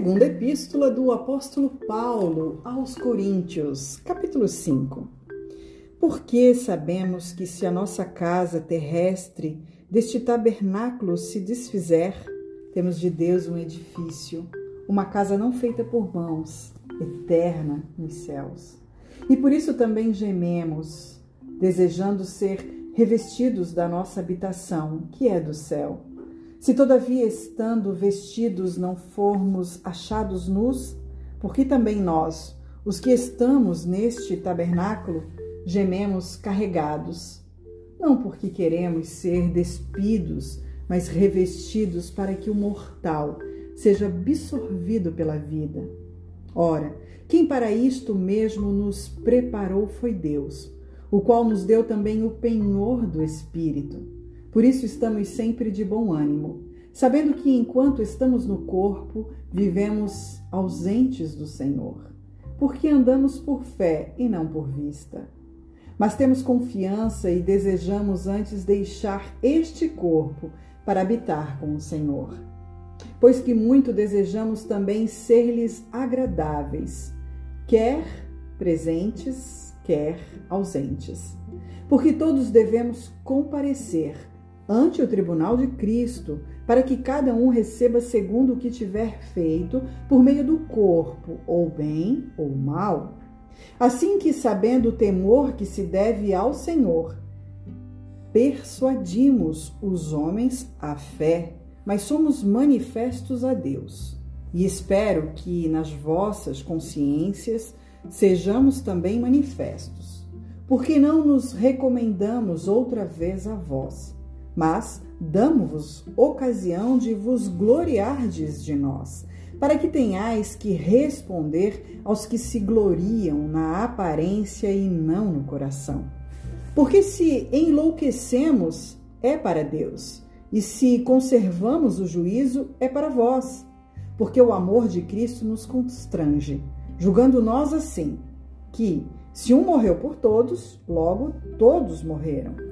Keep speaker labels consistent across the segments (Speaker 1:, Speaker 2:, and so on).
Speaker 1: Segunda Epístola do Apóstolo Paulo aos Coríntios, capítulo 5. Porque sabemos que se a nossa casa terrestre deste tabernáculo se desfizer, temos de Deus um edifício, uma casa não feita por mãos, eterna nos céus. E por isso também gememos, desejando ser revestidos da nossa habitação, que é do céu se todavia estando vestidos não formos achados nus, porque também nós, os que estamos neste tabernáculo, gememos carregados, não porque queremos ser despidos, mas revestidos para que o mortal seja absorvido pela vida. Ora, quem para isto mesmo nos preparou foi Deus, o qual nos deu também o penhor do Espírito. Por isso estamos sempre de bom ânimo, sabendo que enquanto estamos no corpo, vivemos ausentes do Senhor, porque andamos por fé e não por vista. Mas temos confiança e desejamos antes deixar este corpo para habitar com o Senhor. Pois que muito desejamos também ser-lhes agradáveis, quer presentes, quer ausentes. Porque todos devemos comparecer ante o tribunal de Cristo, para que cada um receba segundo o que tiver feito por meio do corpo, ou bem ou mal. Assim que, sabendo o temor que se deve ao Senhor, persuadimos os homens à fé, mas somos manifestos a Deus. E espero que nas vossas consciências sejamos também manifestos, porque não nos recomendamos outra vez a vós mas damos-vos ocasião de vos gloriardes de nós, para que tenhais que responder aos que se gloriam na aparência e não no coração. Porque se enlouquecemos, é para Deus, e se conservamos o juízo, é para vós, porque o amor de Cristo nos constrange, julgando nós assim, que se um morreu por todos, logo todos morreram.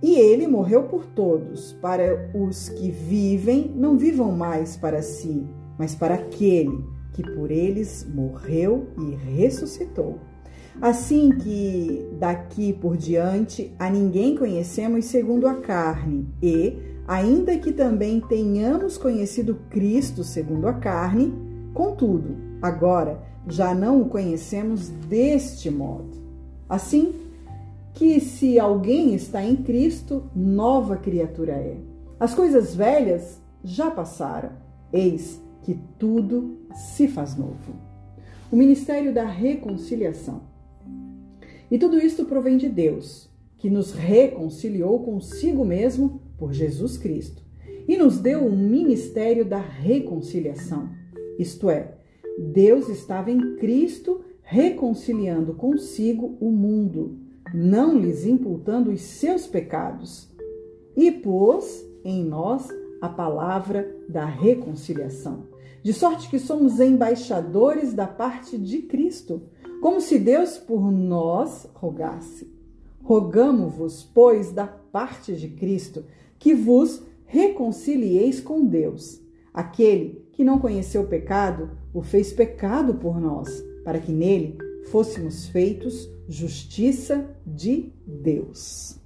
Speaker 1: E ele morreu por todos, para os que vivem não vivam mais para si, mas para aquele que por eles morreu e ressuscitou. Assim que daqui por diante a ninguém conhecemos segundo a carne, e, ainda que também tenhamos conhecido Cristo segundo a carne, contudo, agora já não o conhecemos deste modo. Assim, que se alguém está em Cristo, nova criatura é. As coisas velhas já passaram, eis que tudo se faz novo. O ministério da reconciliação. E tudo isto provém de Deus, que nos reconciliou consigo mesmo por Jesus Cristo e nos deu o um ministério da reconciliação. Isto é, Deus estava em Cristo reconciliando consigo o mundo não lhes imputando os seus pecados, e pôs em nós a palavra da reconciliação, de sorte que somos embaixadores da parte de Cristo, como se Deus por nós rogasse. Rogamo-vos, pois, da parte de Cristo, que vos reconcilieis com Deus. Aquele que não conheceu pecado, o fez pecado por nós, para que nele fôssemos feitos justiça de Deus.